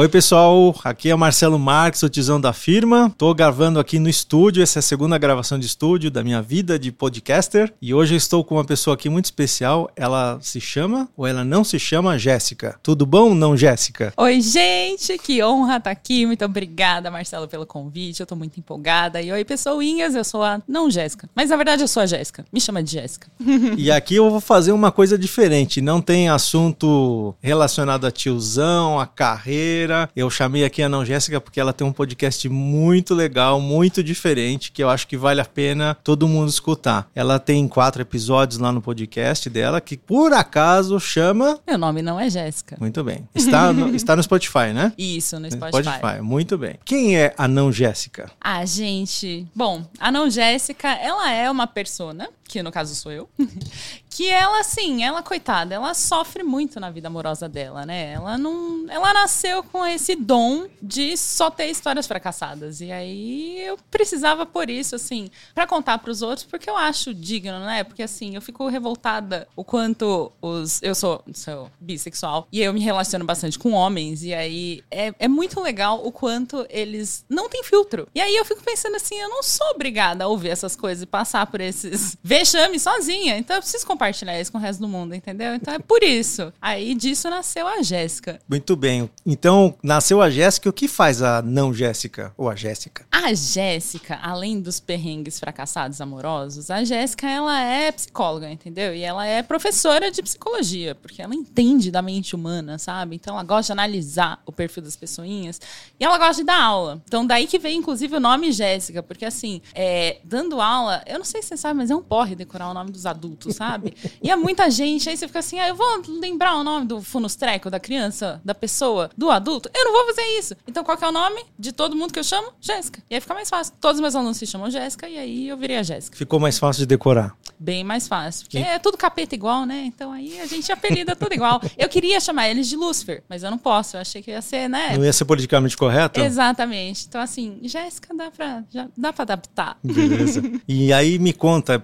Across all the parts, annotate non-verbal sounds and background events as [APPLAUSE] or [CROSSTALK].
Oi, pessoal. Aqui é Marcelo Marques, o tizão da firma. Tô gravando aqui no estúdio. Essa é a segunda gravação de estúdio da minha vida de podcaster. E hoje eu estou com uma pessoa aqui muito especial. Ela se chama ou ela não se chama Jéssica. Tudo bom, não, Jéssica? Oi, gente. Que honra estar aqui. Muito obrigada, Marcelo, pelo convite. Eu tô muito empolgada. E oi, pessoinhas. Eu sou a não Jéssica. Mas na verdade eu sou a Jéssica. Me chama de Jéssica. [LAUGHS] e aqui eu vou fazer uma coisa diferente. Não tem assunto relacionado a tiozão, a carreira eu chamei aqui a Não Jéssica porque ela tem um podcast muito legal, muito diferente, que eu acho que vale a pena todo mundo escutar. Ela tem quatro episódios lá no podcast dela, que por acaso chama. Meu nome não é Jéssica. Muito bem. Está no, [LAUGHS] está no Spotify, né? Isso, no Spotify. Spotify. Muito bem. Quem é a Não Jéssica? Ah, gente. Bom, a Não Jéssica, ela é uma persona, que no caso sou eu, [LAUGHS] que ela, assim, ela, coitada, ela sofre muito na vida amorosa dela, né? Ela não. Ela nasceu com esse dom de só ter histórias fracassadas. E aí eu precisava por isso, assim, para contar para os outros, porque eu acho digno, né? Porque assim, eu fico revoltada o quanto os. Eu sou, sou bissexual e eu me relaciono bastante com homens. E aí é, é muito legal o quanto eles não têm filtro. E aí eu fico pensando assim, eu não sou obrigada a ouvir essas coisas e passar por esses [LAUGHS] vexames sozinha. Então eu preciso compartilhar isso com o resto do mundo, entendeu? Então é por isso. Aí disso nasceu a Jéssica. Muito bem. Então, nasceu a Jéssica, o que faz a não Jéssica ou a Jéssica? A Jéssica, além dos perrengues fracassados amorosos, a Jéssica ela é psicóloga, entendeu? E ela é professora de psicologia, porque ela entende da mente humana, sabe? Então ela gosta de analisar o perfil das pessoinhas e ela gosta de dar aula. Então daí que vem inclusive o nome Jéssica, porque assim, é, dando aula, eu não sei se você sabe, mas é um porre decorar o nome dos adultos, sabe? E é muita gente, aí você fica assim, ah, eu vou lembrar o nome do funustreco da criança, da pessoa, do adulto. Eu não vou fazer isso. Então qual que é o nome de todo mundo que eu chamo? Jéssica. E aí fica mais fácil. Todos os meus alunos se chamam Jéssica e aí eu virei a Jéssica. Ficou mais fácil de decorar. Bem mais fácil. Porque e... é tudo capeta igual, né? Então aí a gente apelida tudo igual. Eu queria chamar eles de Lúcifer, mas eu não posso. Eu achei que ia ser, né? Não ia ser politicamente correto? Exatamente. Então, assim, Jéssica dá pra, já, dá pra adaptar. Beleza. [LAUGHS] e aí me conta,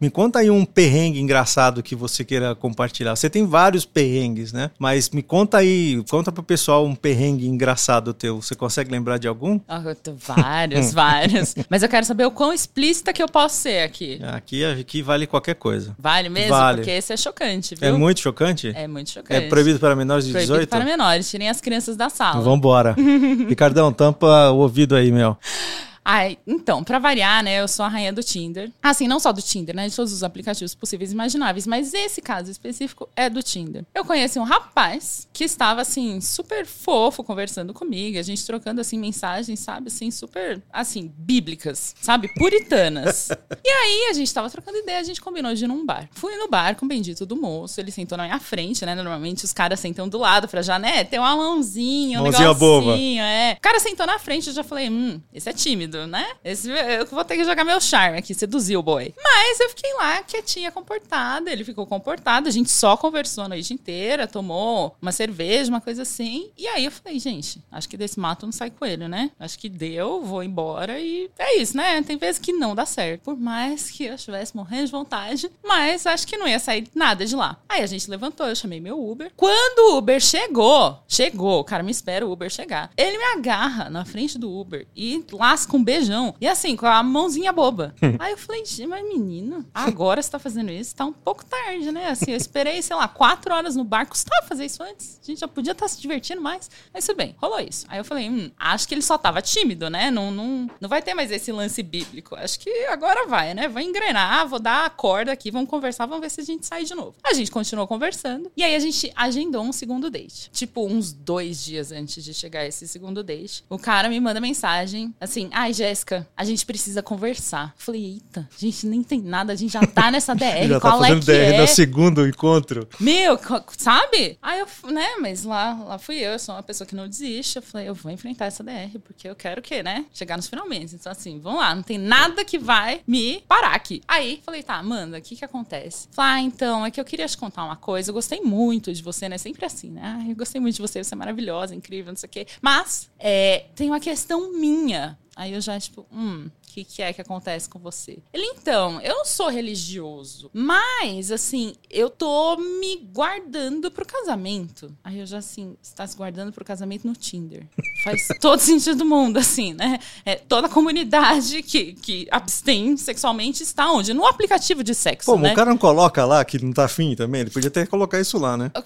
me conta aí um perrengue engraçado que você queira compartilhar. Você tem vários perrengues, né? Mas me conta aí, conta pro pessoal um perrengue engraçado teu. Você consegue lembrar de algum? Oh, vários, [LAUGHS] vários. Mas eu quero saber o quão explícita que eu posso ser aqui. Aqui, aqui vale qualquer coisa. Vale mesmo? Vale. Porque esse é chocante, viu? É muito chocante? É muito chocante. É proibido para menores de proibido 18? para menores. Tirem as crianças da sala. Vambora. [LAUGHS] Ricardão, tampa o ouvido aí, meu. [LAUGHS] Ai, então, para variar, né, eu sou a rainha do Tinder. Assim, não só do Tinder, né, de todos os aplicativos possíveis e imagináveis, mas esse caso específico é do Tinder. Eu conheci um rapaz que estava, assim, super fofo conversando comigo, a gente trocando, assim, mensagens, sabe, assim, super, assim, bíblicas, sabe, puritanas. [LAUGHS] e aí, a gente tava trocando ideia, a gente combinou de ir num bar. Fui no bar com o bendito do moço, ele sentou na minha frente, né, normalmente os caras sentam do lado pra já, né, ter uma mãozinha, um Mãozinha negocinho, boba. é. O cara sentou na frente, eu já falei, hum, esse é tímido né? Esse, eu vou ter que jogar meu charme aqui, seduzir o boy. Mas eu fiquei lá quietinha, comportada. Ele ficou comportado. A gente só conversou a noite inteira, tomou uma cerveja, uma coisa assim. E aí eu falei, gente, acho que desse mato não sai coelho, né? Acho que deu, vou embora e é isso, né? Tem vezes que não dá certo. Por mais que eu estivesse morrendo de vontade, mas acho que não ia sair nada de lá. Aí a gente levantou, eu chamei meu Uber. Quando o Uber chegou, chegou, o cara me espera o Uber chegar. Ele me agarra na frente do Uber e lasca beijão. E assim, com a mãozinha boba. [LAUGHS] Aí eu falei, mas menino, agora você tá fazendo isso? Tá um pouco tarde, né? Assim, eu esperei, sei lá, quatro horas no bar. Custava fazer isso antes? A gente já podia estar tá se divertindo mais. Mas tudo bem, rolou isso. Aí eu falei, hum, acho que ele só tava tímido, né? Não, não, não vai ter mais esse lance bíblico. Acho que agora vai, né? Vou engrenar, vou dar a corda aqui, vamos conversar, vamos ver se a gente sai de novo. A gente continuou conversando. E aí a gente agendou um segundo date. Tipo, uns dois dias antes de chegar esse segundo date. O cara me manda mensagem assim: ai, Jéssica, a gente precisa conversar. Falei, eita, a gente nem tem nada, a gente já tá nessa DR. [LAUGHS] já tá qual tá é que DR é? no segundo encontro. Meu, sabe? Aí eu, né, mas lá, lá fui eu, eu sou uma pessoa que não desiste. Eu falei, eu vou enfrentar essa DR, porque eu quero o quê, né? Chegar nos finalmente. Então, assim, vamos lá, não tem nada que vai me parar aqui. Aí, falei, tá, Amanda, o que que acontece? Falei, ah, então, é que eu queria te contar uma coisa. Eu gostei muito de você, né? Sempre assim, né? Ah, eu gostei muito de você, você é maravilhosa, incrível, não sei o quê. Mas, é, tem uma questão minha Aí eu já, tipo, hum, que, que é que acontece com você? Ele, então, eu não sou religioso, mas, assim, eu tô me guardando pro casamento. Aí eu já, assim, você tá se guardando pro casamento no Tinder. Faz [LAUGHS] todo sentido do mundo, assim, né? É, toda a comunidade que, que abstém sexualmente está onde? No aplicativo de sexo, Pô, né? o cara não coloca lá que não tá afim também? Ele podia até colocar isso lá, né? [LAUGHS]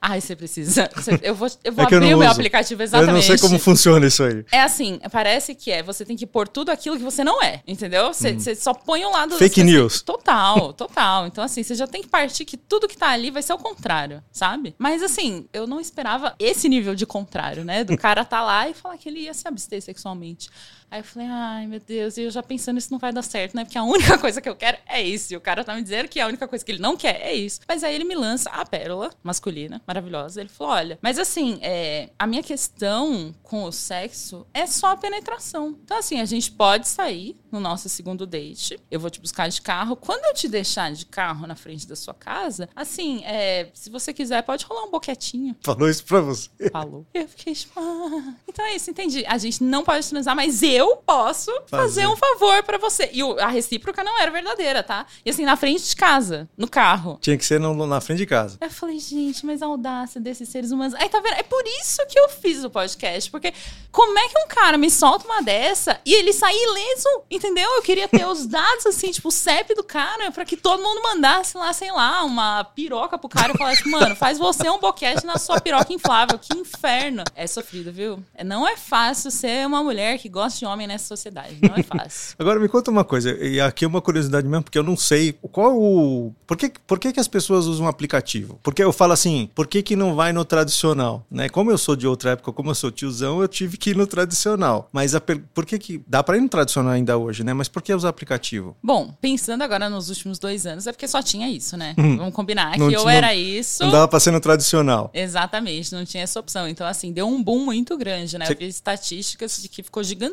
Ai, você precisa. Eu vou, eu vou É que eu abrir não o meu uso. aplicativo Eu exatamente. não sei como funciona isso aí. É assim, parece que é. Você tem que pôr tudo aquilo que você não é, entendeu? Você, você só põe o lado... Hum. Fake você- news. [LAUGHS] Total, total. Então, assim, você já tem que partir que tudo que tá ali vai ser o contrário, sabe? Mas, assim, eu não esperava esse nível de contrário, né? Do cara tá lá e falar que ele ia se abster sexualmente. Aí eu falei, ai, meu Deus, e eu já pensando isso não vai dar certo, né? Porque a única [LAUGHS] coisa que eu quero é isso. E o cara tá me dizendo que a única coisa que ele não quer é isso. Mas aí ele me lança a pérola masculina, maravilhosa. Ele falou: olha, mas assim, é, a minha questão com o sexo é só a penetração. Então, assim, a gente pode sair no nosso segundo date. Eu vou te buscar de carro. Quando eu te deixar de carro na frente da sua casa, assim, é, se você quiser, pode rolar um boquetinho. Falou isso pra você. Falou. Eu fiquei tipo, ah. Então é isso, entendi. A gente não pode transar, mas eu posso fazer, Fazer. um favor pra você. E a recíproca não era verdadeira, tá? E assim, na frente de casa, no carro. Tinha que ser no- na frente de casa. Eu falei, gente, mas a audácia desses seres humanos. Aí tá vendo? É por isso que eu fiz o podcast. Porque como é que um cara me solta uma dessa e ele sai ileso? Entendeu? Eu queria ter os dados, assim, tipo, o CEP do cara, pra que todo mundo mandasse lá, sei lá, uma piroca pro cara e falasse, mano, faz você um boquete na sua piroca inflável. Que inferno. É sofrido, viu? É, Não é fácil ser uma mulher que gosta de homem nessa sociedade. Não é fácil. [LAUGHS] Agora me conta uma coisa, e aqui é uma curiosidade mesmo, porque eu não sei qual o. Por que, por que, que as pessoas usam um aplicativo? Porque eu falo assim, por que, que não vai no tradicional? Né? Como eu sou de outra época, como eu sou tiozão, eu tive que ir no tradicional. Mas a por que, que. Dá pra ir no tradicional ainda hoje, né? Mas por que usar aplicativo? Bom, pensando agora nos últimos dois anos, é porque só tinha isso, né? Vamos combinar que ou era isso. Não dava pra ser no tradicional. Exatamente, não tinha essa opção. Então, assim, deu um boom muito grande, né? Cê- Eu vi estatísticas de que ficou gigantesco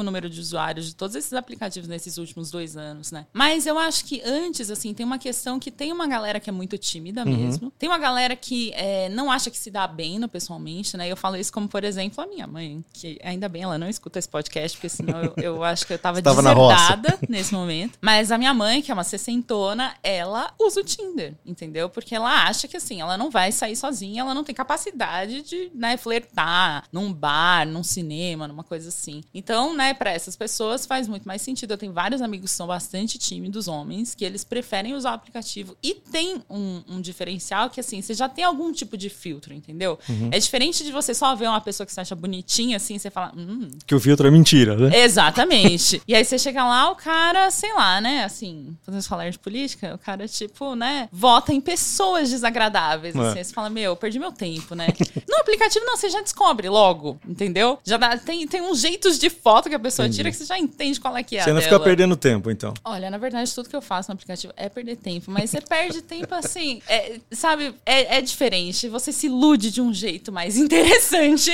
o número de usuários de todos esses aplicativos nesses últimos dois anos, né? Mas eu acho que antes, assim, tem uma questão que tem uma galera que é muito tímida Uhum. mesmo. Tem uma galera que é, não acha que se dá bem no pessoalmente, né? Eu falo isso como, por exemplo, a minha mãe, que ainda bem ela não escuta esse podcast, porque senão eu, eu acho que eu tava deserdada nesse momento. Mas a minha mãe, que é uma sessentona, ela usa o Tinder, entendeu? Porque ela acha que assim, ela não vai sair sozinha, ela não tem capacidade de, né, flertar num bar, num cinema, numa coisa assim. Então, né, para essas pessoas faz muito mais sentido. Eu tenho vários amigos que são bastante tímidos, homens, que eles preferem usar o aplicativo. E tem um, um diferencial que, assim, você já tem algum tipo de filtro, entendeu? É diferente de você só ver uma pessoa que você acha bonitinha, assim, você fala, hum, Que o filtro é mentira, né? Exatamente. e aí você chega lá, o cara, sei lá, né? Assim, podemos falar de política? O cara, tipo, né? Vota em pessoas desagradáveis. É. Assim, você fala, meu, eu perdi meu tempo, né? No aplicativo, não, você já descobre logo, entendeu? Já dá, tem, tem uns jeitos de foto que a pessoa Entendi. tira que você já entende qual é que é Você não dela. fica perdendo tempo, então. Olha, na verdade, tudo que eu faço no aplicativo é perder tempo, mas você perde tempo assim, é, sabe? É, é diferente. Você se ilude de um jeito mais [LAUGHS] interessante.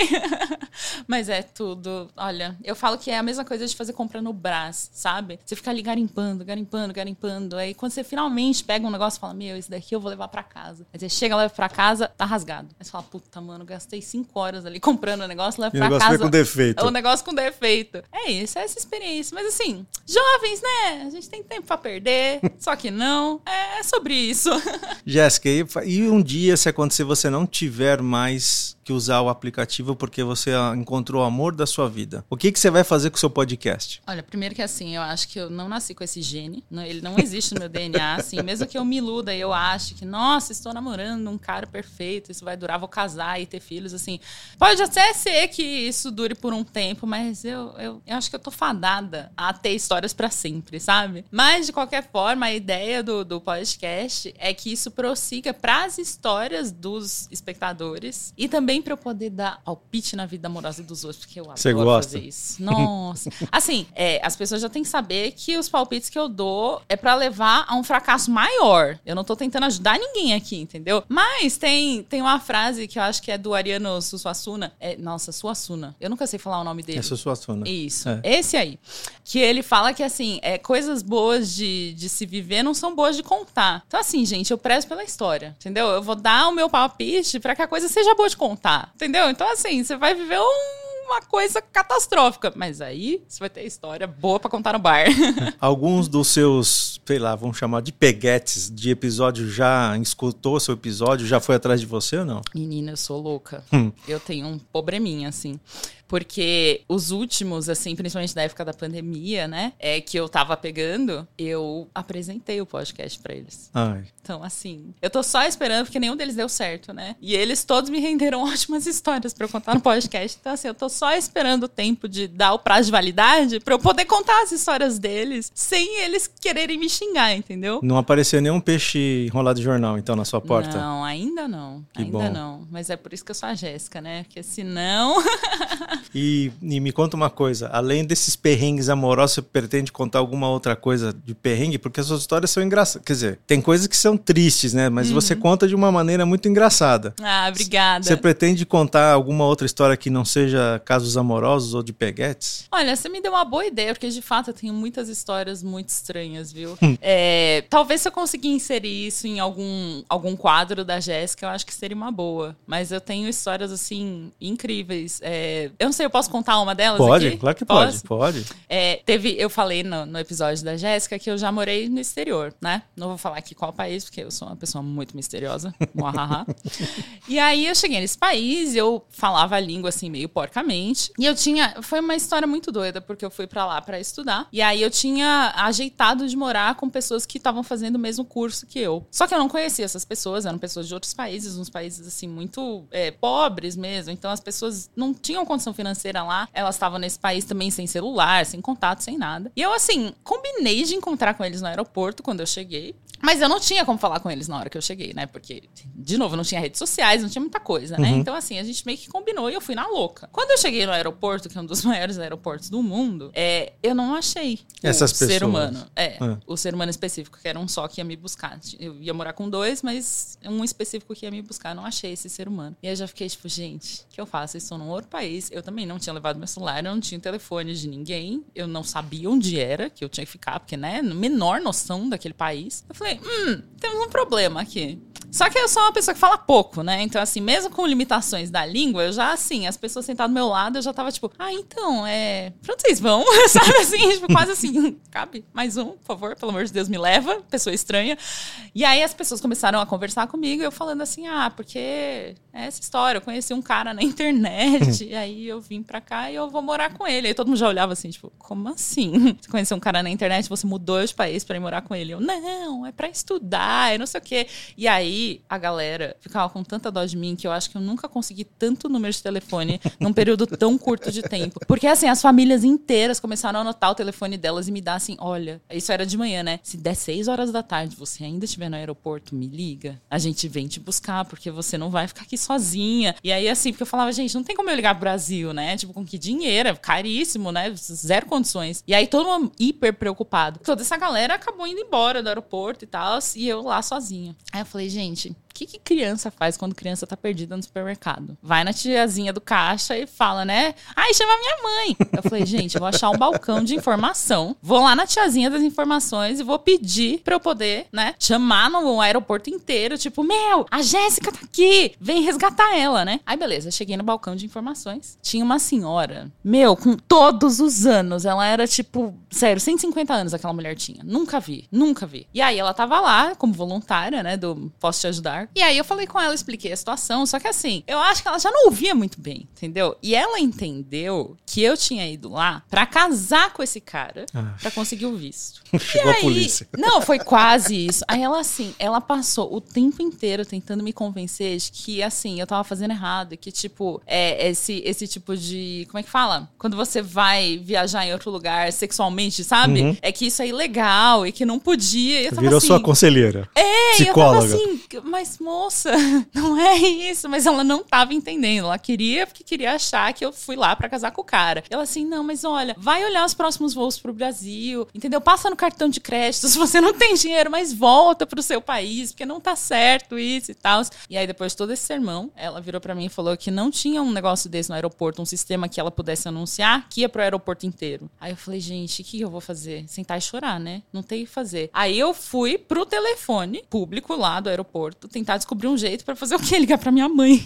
mas é tudo. Olha, eu falo que é a mesma coisa de fazer compra no Brás, sabe? Você fica ali garimpando, garimpando, garimpando. Aí quando você finalmente pega um negócio e fala: Meu, esse daqui eu vou levar pra casa. Aí você chega, leva pra casa, tá rasgado. Aí você fala: Puta, mano, gastei cinco horas ali [LAUGHS] comprando o negócio, o pra negócio casa. com defeito. O negócio com defeito. É isso, é essa experiência. Mas assim, jovens, né? A gente tem tempo pra perder, [LAUGHS] só que não. É sobre isso. [LAUGHS] Jéssica, e, e um dia, se acontecer, você não tiver mais que usar o aplicativo porque você ah, encontrou o amor da sua vida, o que, que você vai fazer com o seu podcast? Olha, primeiro que assim, eu acho que eu não nasci com esse gene. Ele não existe no meu DNA, assim. Mesmo que eu me iluda e eu ache que, nossa, estou namorando um cara perfeito, isso vai durar, vou casar e ter filhos, assim. Pode até ser que isso dure por um tempo, mas eu, eu, eu acho que eu tô fadada a ter histórias pra sempre, sabe? Mas, de qualquer forma, a ideia do, do podcast é que isso prossiga pras histórias dos espectadores e também pra eu poder dar palpite na vida amorosa dos outros, porque eu adoro Você gosta? fazer isso. Nossa. [LAUGHS] Assim, é, as pessoas já têm que saber que os palpites que eu dou é pra levar a um fracasso maior. Eu não tô tentando ajudar ninguém aqui, entendeu? Mas tem, tem uma frase que eu acho que é do Ariano Suassuna. É, nossa, Suassuna. Eu nunca sei falar o nome dele. É a sua sona. Isso. É. Esse aí. Que ele fala que, assim, é, coisas boas de, de se viver não são boas de contar. Então, assim, gente, eu prezo pela história, entendeu? Eu vou dar o meu palpite pra que a coisa seja boa de contar, entendeu? Então, assim, você vai viver um uma coisa catastrófica. Mas aí você vai ter história boa para contar no bar. [LAUGHS] Alguns dos seus, sei lá, vamos chamar de peguetes de episódio já escutou seu episódio, já foi atrás de você ou não? Menina, eu sou louca. Hum. Eu tenho um probleminha, assim. Porque os últimos, assim, principalmente da época da pandemia, né? É que eu tava pegando, eu apresentei o podcast pra eles. Ai. Então, assim, eu tô só esperando, porque nenhum deles deu certo, né? E eles todos me renderam [LAUGHS] ótimas histórias pra eu contar no podcast. Então, assim, eu tô só esperando o tempo de dar o prazo de validade pra eu poder contar as histórias deles sem eles quererem me xingar, entendeu? Não apareceu nenhum peixe enrolado de jornal, então, na sua porta? Não, ainda não. Que ainda bom. não. Mas é por isso que eu sou a Jéssica, né? Porque senão. [LAUGHS] [LAUGHS] E, e me conta uma coisa, além desses perrengues amorosos, você pretende contar alguma outra coisa de perrengue? Porque as suas histórias são engraçadas. Quer dizer, tem coisas que são tristes, né? Mas você conta de uma maneira muito engraçada. ah, obrigada. Você pretende contar alguma outra história que não seja casos amorosos ou de peguetes? Olha, você me deu uma boa ideia, porque de fato eu tenho muitas histórias muito estranhas, viu? [LAUGHS] É, talvez se eu conseguir inserir isso em algum, algum quadro da Jéssica, eu acho que seria uma boa. Mas eu tenho histórias, assim, incríveis. É, eu não sei, eu posso contar uma delas Pode, aqui? claro que pode, Posso? pode. É, teve, eu falei no, no episódio da Jéssica que eu já morei no exterior, né? Não vou falar aqui qual país, porque eu sou uma pessoa muito misteriosa. [LAUGHS] E aí eu cheguei nesse país, eu falava a língua assim meio porcamente. E eu tinha, foi uma história muito doida, porque eu fui pra lá pra estudar. E aí eu tinha ajeitado de morar com pessoas que estavam fazendo o mesmo curso que eu. Só que eu não conhecia essas pessoas, eram pessoas de outros países, uns países assim muito é, pobres mesmo. Então as pessoas não tinham condição financeira lá, elas estavam nesse país também sem celular, sem contato, sem nada. E eu, assim, combinei de encontrar com eles no aeroporto quando eu cheguei. Mas eu não tinha como falar com eles na hora que eu cheguei, né? Porque, de novo, não tinha redes sociais, não tinha muita coisa, né? Então, assim, a gente meio que combinou e eu fui na louca. Quando eu cheguei no aeroporto, que é um dos [LAUGHS] maiores aeroportos do mundo, é, eu não achei Essas o ser pessoas. humano. É, Ah. o ser humano específico, que era um só que ia me buscar. Eu ia morar com dois, mas um específico que ia me buscar. Eu não achei esse ser humano. E aí eu já fiquei tipo, gente, o que eu faço? Eu estou num outro país. Eu também não tinha levado meu celular, eu não tinha telefone de ninguém. Eu não sabia onde era que eu tinha que ficar, porque, né, menor noção daquele país. Eu falei, hum, temos um problema aqui. Só que eu sou uma pessoa que fala pouco, né? Então, assim, mesmo com limitações da língua, eu já, assim, as pessoas sentadas do meu lado, eu já tava tipo, ah, então, é. Pra onde vocês vão? [LAUGHS] Sabe assim? Tipo, quase assim, cabe mais um, por favor, pelo amor de Deus, me leva, pessoa estranha. E aí as pessoas começaram a conversar comigo, eu falando assim, ah, porque é essa história, eu conheci um cara na internet, [LAUGHS] e aí eu vim pra cá e eu vou morar com ele. Aí todo mundo já olhava assim, tipo, como assim? Você conheceu um cara na internet, você mudou de país pra ir morar com ele? Eu, não, é pra estudar, é não sei o quê. E aí a galera ficava com tanta dó de mim que eu acho que eu nunca consegui tanto número de telefone [LAUGHS] num período tão curto de tempo. Porque assim, as famílias inteiras começaram a anotar o telefone delas e me dar assim, olha, isso era de manhã, né? Se der seis horas da tarde, você ainda estiver no aeroporto, me liga. A gente vem te buscar, porque você não vai ficar aqui sozinha. E aí, assim, porque eu falava, gente, não tem como eu ligar pro Brasil, né? Tipo, com que dinheiro? É caríssimo, né? Zero condições. E aí, todo mundo hiper preocupado. Toda essa galera acabou indo embora do aeroporto e tal, e eu lá sozinha. Aí eu falei, gente, o que, que criança faz quando criança tá perdida no supermercado? Vai na tiazinha do caixa e fala, né? Ai, chama minha mãe. Eu falei, gente, vou achar um balcão de informação, vou lá na tiazinha das informações e vou pedir pra eu poder, né, chamar no aeroporto inteiro, tipo, meu, a Jéssica tá aqui, vem resgatar ela, né? Aí, beleza, cheguei no balcão de informações. Tinha uma senhora, meu, com todos os anos, ela era tipo, sério, 150 anos aquela mulher tinha. Nunca vi, nunca vi. E aí ela tava lá como voluntária, né, do Posso Te Ajudar. E aí eu falei com ela, expliquei a situação, só que assim, eu acho que ela já não ouvia muito bem, entendeu? E ela entendeu que eu tinha ido lá pra casar com esse cara, Ah. pra conseguir o visto. [LAUGHS] Chegou E a aí- polícia. Não, foi [LAUGHS] quase isso. Aí ela, assim, ela passou o tempo inteiro tentando me convencer de que, assim, eu tava fazendo errado. Que, tipo, é esse, esse tipo de. Como é que fala? Quando você vai viajar em outro lugar sexualmente, sabe? Uhum. É que isso é ilegal e que não podia. Virou assim, sua conselheira. é, e eu psicóloga. tava assim, mas moça, [LAUGHS] não é isso. Mas ela não tava entendendo. Ela queria, porque queria achar que eu fui lá pra casar com o cara. Ela assim, não, mas olha, vai olhar os próximos voos pro Brasil, entendeu? Passa no cartão de crédito [LAUGHS] se você não tem dinheiro, mas volta pro seu país, porque não tá certo isso e tal. E aí, depois de todo esse sermão, ela virou pra mim e falou que não tinha um negócio desse no aeroporto, um sistema que ela pudesse anunciar que ia pro aeroporto inteiro. Aí eu falei, gente, o que eu vou fazer? Sentar e chorar, né? Não tem o que fazer. Aí eu fui pro telefone público lá do aeroporto tentar descobrir um jeito pra fazer o quê? Ligar pra minha mãe.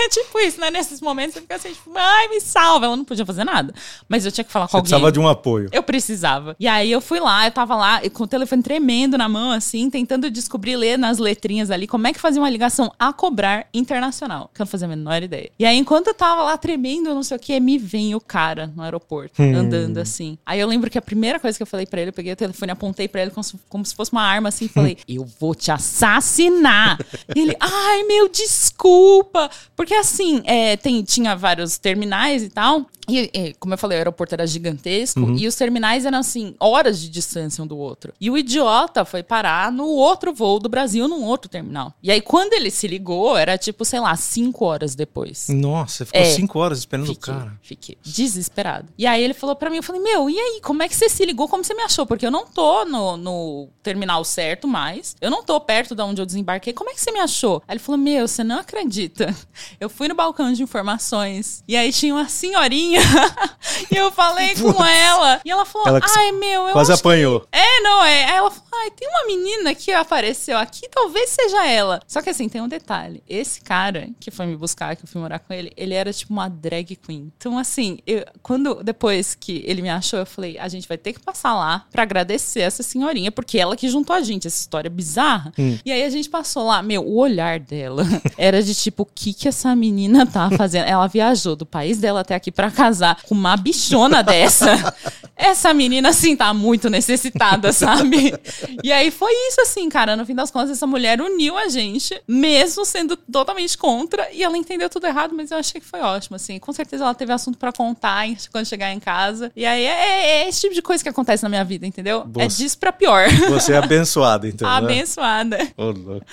[LAUGHS] é tipo isso, né? Nesses momentos você fica assim, tipo, ai, me salva. Ela não podia fazer nada. Mas eu tinha que falar com Você alguém. precisava de um apoio. Eu precisava. E aí eu fui lá, eu tava lá com o telefone tremendo na mão, assim, tentando descobrir, ler nas letrinhas ali, como é que fazia uma ligação a cobrar internacional. Que eu não fazia a menor ideia. E aí, enquanto eu tava lá tremendo, não sei o que, me vem o cara no aeroporto, andando assim. Aí eu lembro que a primeira coisa que eu falei pra ele, eu peguei o telefone, apontei pra ele como se, como se fosse uma arma, assim, e falei, [LAUGHS] eu vou te assassinar. E ele, ai, meu, desculpa. Porque assim, é, tem, tinha vários terminais e tal. E, e, como eu falei, o aeroporto era gigantesco e os terminais eram assim, horas de distância um do outro. E o idiota foi parar no outro voo do Brasil, num outro terminal. E aí, quando ele se ligou, era tipo, sei lá, cinco horas depois. Nossa, ficou É. cinco horas esperando Fiquei, o cara. fiquei desesperado. E aí ele falou pra mim, eu falei, meu, e aí, como é que você se ligou? Como você me achou? Porque eu não tô no, no terminal certo mais. Eu não tô perto de onde eu desembarquei. Como é que você me achou? Aí ele falou, meu, você não acredita. Eu fui no balcão de informações e aí tinha uma senhorinha [LAUGHS] e eu falei com ela. E ela falou, Ela ai, meu, eu Quase acho que apanhou. é, não é. Aí ela falou: ai, tem uma menina que apareceu aqui, talvez seja ela. Só que assim, tem um detalhe. Esse cara que foi me buscar, que eu fui morar com ele, ele era tipo uma drag queen. Então, assim, eu- quando depois que ele me achou, eu falei: a gente vai ter que passar lá pra agradecer essa senhorinha, porque ela que juntou a gente, essa história bizarra. E aí a gente passou lá, meu, o olhar dela [LAUGHS] era de tipo: o que que essa menina tá fazendo? Ela viajou do país dela até aqui pra casar com uma bichona [LAUGHS] dessa. Essa menina, assim, tá muito necessitada, [LAUGHS] sabe? E aí foi isso, assim, cara. No fim das contas, essa mulher uniu a gente, mesmo sendo totalmente contra, e ela entendeu tudo errado, mas eu achei que foi ótimo, assim. Com certeza ela teve assunto pra contar quando chegar em casa. E aí é, é esse tipo de coisa que acontece na minha vida, entendeu? É Você- disso pra pior. [LAUGHS] Você é abençoado, então. né? Abençoada. Ô, louco.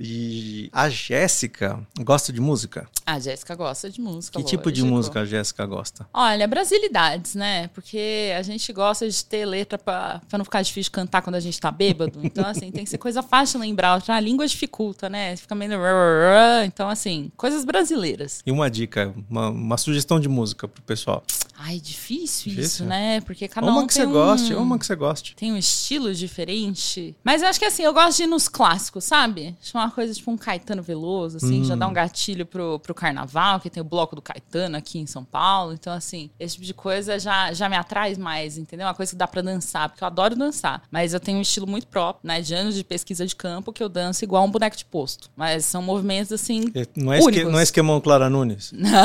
E a Jéssica gosta de música? A Jéssica gosta de música. Que tipo de música a Jéssica gosta? Olha, brasilidades, né? Porque a gente gosta de ter letra pra, pra não ficar difícil cantar quando a gente tá bêbado. Então, assim, tem que ser coisa fácil de lembrar. A língua dificulta, né? Fica meio. Então, assim, coisas brasileiras. E uma dica, uma, uma sugestão de música pro pessoal. Ai, difícil, isso, Difícil? né? Porque cada uma um que você um... goste, uma que você goste. Tem um estilo diferente. Mas eu acho que assim, eu gosto de ir nos clássicos, sabe? Acho uma coisa tipo um Caetano Veloso, assim, já dá um gatilho pro, pro carnaval, que tem o bloco do Caetano aqui em São Paulo. Então, assim, esse tipo de coisa já, já me atrai mais, entendeu? Uma coisa que dá pra dançar, porque eu adoro dançar. Mas eu tenho um estilo muito próprio, né? De anos de pesquisa de campo, que eu danço igual um boneco de posto. Mas são movimentos, assim. É, Não é, esque, únicos. não é esquemão Clara Nunes? [LAUGHS] Não.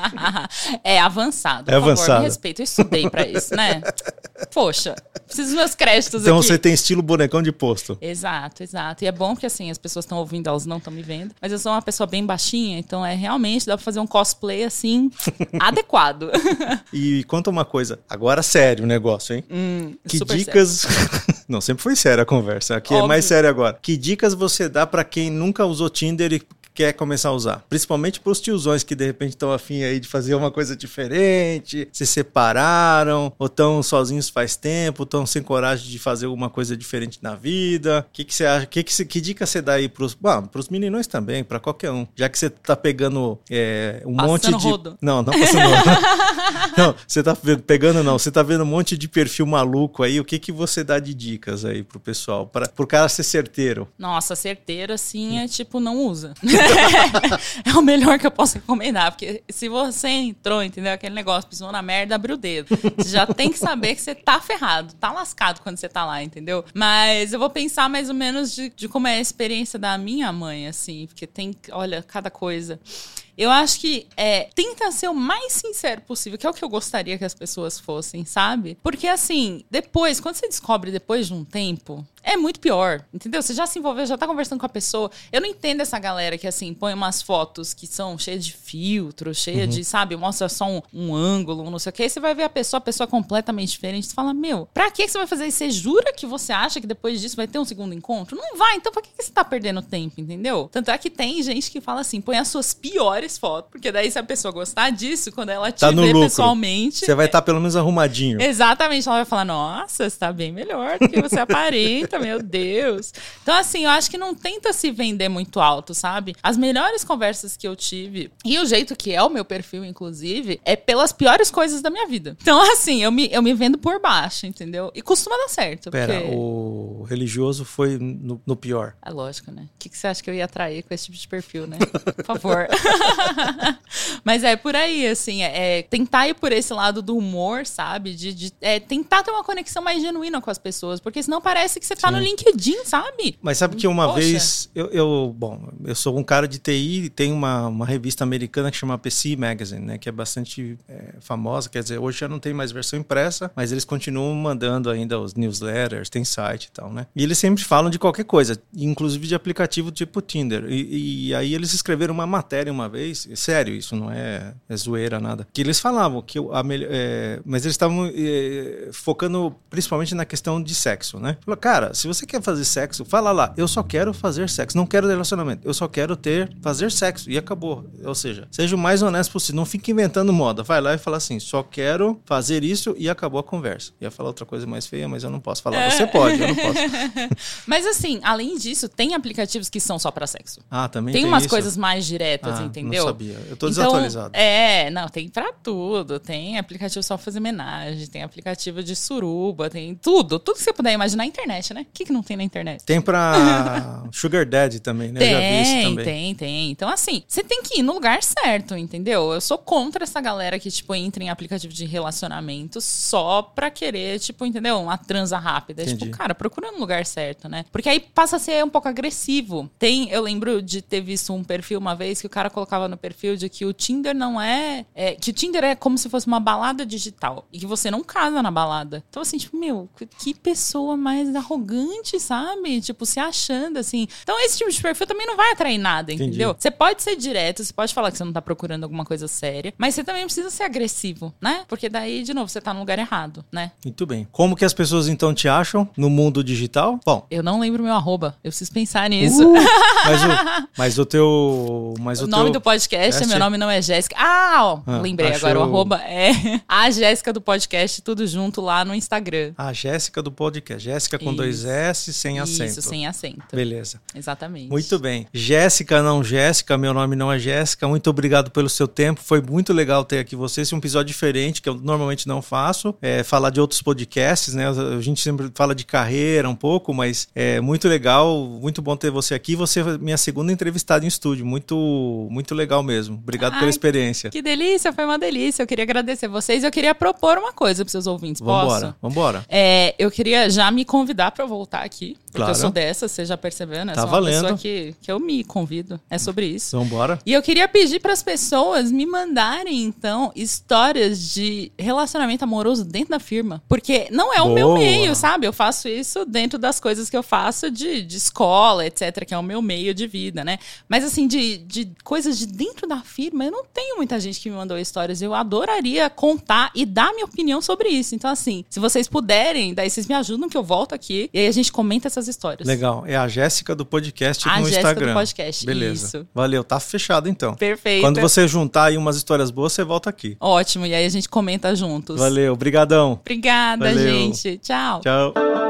[LAUGHS] é avançado. É por favor, avançado. me respeita. Eu estudei pra isso, né? [LAUGHS] Poxa, preciso dos meus créditos Então aqui. você tem estilo bonecão de posto. Exato, exato. E é bom que assim, as pessoas estão ouvindo, elas não estão me vendo. Mas eu sou uma pessoa bem baixinha, então é realmente dá pra fazer um cosplay assim, [LAUGHS] adequado. [LAUGHS] E conta uma coisa, agora sério o negócio, hein? que Hum, super dicas. Não, sempre foi séria a conversa. Aqui é Óbvio. mais sério agora. Que dicas você dá pra quem nunca usou Tinder e quer começar a usar? Principalmente pros tiozões que de repente estão afim aí de fazer uma coisa diferente, se separaram, ou estão sozinhos faz tempo, estão sem coragem de fazer alguma coisa diferente na vida. O que, que você acha? Que, que, que dica você dá aí pros, bom, pros meninões também, pra qualquer um? Já que você tá pegando é, um Passando monte de. rodo. Não, não passando rodo. [LAUGHS] Não, você tá pegando não, você tá vendo um monte de perfil maluco aí, o que que você dá de dicas aí pro pessoal, para pro cara ser certeiro? Nossa, certeiro assim é tipo, não usa. [LAUGHS] é o melhor que eu posso recomendar. Porque se você entrou, entendeu? Aquele negócio, pisou na merda, abriu o dedo. Você já tem que saber que você tá ferrado, tá lascado quando você tá lá, entendeu? Mas eu vou pensar mais ou menos de, de como é a experiência da minha mãe, assim. Porque tem, olha, cada coisa. Eu acho que é, tenta ser o mais sincero possível, que é o que eu gostaria que as pessoas fossem, sabe? Porque assim, depois, quando você descobre depois de um tempo, é muito pior, entendeu? Você já se envolveu, já tá conversando com a pessoa. Eu não entendo essa galera que, assim, põe umas fotos que são cheias de filtro, cheia de, sabe, mostra só um, um ângulo, um não sei o quê. Aí você vai ver a pessoa, a pessoa é completamente diferente. Você fala, meu, pra que que você vai fazer isso? Você jura que você acha que depois disso vai ter um segundo encontro? Não vai, então pra que que você tá perdendo tempo, entendeu? Tanto é que tem gente que fala assim, põe as suas piores fotos, porque daí se a pessoa gostar disso, quando ela te Tá vê pessoalmente... Você vai estar pelo menos arrumadinho. Exatamente, ela vai falar: Nossa, você tá bem melhor do que você aparenta, meu Deus. Então, assim, eu acho que não tenta se vender muito alto, sabe? As melhores conversas que eu tive, e o jeito que é o meu perfil, inclusive, é pelas piores coisas da minha vida. Então, [LAUGHS] assim, eu me, eu me vendo por baixo, entendeu? E costuma dar certo. Pera, porque... o religioso foi no, no pior. É lógico, né? O que, que você acha que eu ia atrair com esse tipo de perfil, né? Por favor. [LAUGHS] Mas é por aí, assim, é, é, tentar ir por esse lado do humor, sabe? De, de é, tentar ter uma conexão mais genuína com as pessoas, porque senão parece que você tá no LinkedIn, sabe? Mas sabe que uma Poxa. vez, eu, eu, bom, eu sou um cara de TI e tem uma, uma revista americana que chama PC Magazine, né? Que é bastante é, famosa, quer dizer, hoje já não tem mais versão impressa, mas eles continuam mandando ainda os newsletters, tem site e tal, né? E eles sempre falam de qualquer coisa, inclusive de aplicativo tipo Tinder. E, e aí eles escreveram uma matéria uma vez, sério, isso não é, é zoeira nada, que eles falavam que a melhor, é, mas eles estavam é, focando principalmente na questão de sexo, né? Falou, cara, se você quer fazer sexo, fala lá, eu só quero fazer sexo, não quero relacionamento, eu só quero ter, fazer sexo e acabou. Ou seja, seja o mais honesto possível, não fique inventando moda, vai lá e fala assim, só quero fazer isso e acabou a conversa. Ia falar outra coisa mais feia, mas eu não posso falar. Você pode, eu não posso. [LAUGHS] mas assim, além disso, tem aplicativos que são só para sexo. Ah, também tem, tem umas isso? coisas mais diretas, ah, entendeu? Não sabia. Eu tô então, desatualizado. É, não, tem pra tudo. Tem aplicativo só pra fazer homenagem, tem aplicativo de suruba, tem tudo. Tudo que você puder imaginar na internet, né? O que, que não tem na internet? Tem pra [LAUGHS] Sugar Daddy também, né? Tem, eu já vi isso também. tem, tem. Então, assim, você tem que ir no lugar certo, entendeu? Eu sou contra essa galera que, tipo, entra em aplicativo de relacionamento só pra querer, tipo, entendeu? Uma transa rápida. Tipo, Entendi. Tipo, cara, procura no lugar certo, né? Porque aí passa a ser um pouco agressivo. Tem, eu lembro de ter visto um perfil uma vez que o cara colocava no perfil de que o Tinder não é, é que o Tinder é como se fosse uma balada digital e que você não casa na balada. Então, assim, tipo, meu, que pessoa mais arrogante, sabe? Tipo, se achando, assim. Então, esse tipo de perfil também não vai atrair nada, Entendi. entendeu? Você pode ser direto, você pode falar que você não tá procurando alguma coisa séria, mas você também precisa ser agressivo, né? Porque daí, de novo, você tá no lugar errado, né? Muito bem. Como que as pessoas então te acham no mundo digital? Bom. Eu não lembro meu arroba. Eu preciso pensar nisso. Uh, [LAUGHS] mas, o, mas o teu. Mas o, o nome teu... do podcast, é meu nome não é Jéssica. Ah, ó, ah, lembrei achou... agora. O arroba é [LAUGHS] a Jéssica do podcast, tudo junto lá no Instagram. A Jéssica do podcast. Jéssica com Isso. dois S, sem acento. Isso, sem acento. Beleza. Exatamente. Muito bem. Jéssica, não Jéssica, meu nome não é Jéssica. Muito obrigado pelo seu tempo. Foi muito legal ter aqui você. Esse é um episódio diferente que eu normalmente não faço. É falar de outros podcasts, né? A gente sempre fala de carreira um pouco, mas é muito legal, muito bom ter você aqui. Você é minha segunda entrevistada em estúdio. Muito, muito legal mesmo. Obrigado Ai, pela experiência. Que delícia, foi uma delícia. Eu queria agradecer vocês. Eu queria propor uma coisa para seus ouvintes. Vambora, Posso? vambora. É, eu queria já me convidar para voltar aqui. Porque claro. eu sou dessa, você já percebeu, né? Tá sou uma valendo. pessoa que, que eu me convido. É sobre isso. Vambora. E eu queria pedir para as pessoas me mandarem, então, histórias de relacionamento amoroso dentro da firma. Porque não é o Boa. meu meio, sabe? Eu faço isso dentro das coisas que eu faço de, de escola, etc., que é o meu meio de vida, né? Mas assim, de, de coisas de dentro da firma, eu não tenho muita gente que me mandou histórias. Eu adoraria contar e dar minha opinião sobre isso. Então, assim, se vocês puderem, daí vocês me ajudam que eu volto aqui e aí a gente comenta essas histórias. Legal. É a Jéssica do podcast a no Jéssica Instagram. do podcast. Beleza. Isso. Valeu. Tá fechado então. Perfeito. Quando você juntar aí umas histórias boas, você volta aqui. Ótimo. E aí a gente comenta juntos. Valeu. Obrigadão. Obrigada, Valeu. gente. Tchau. Tchau.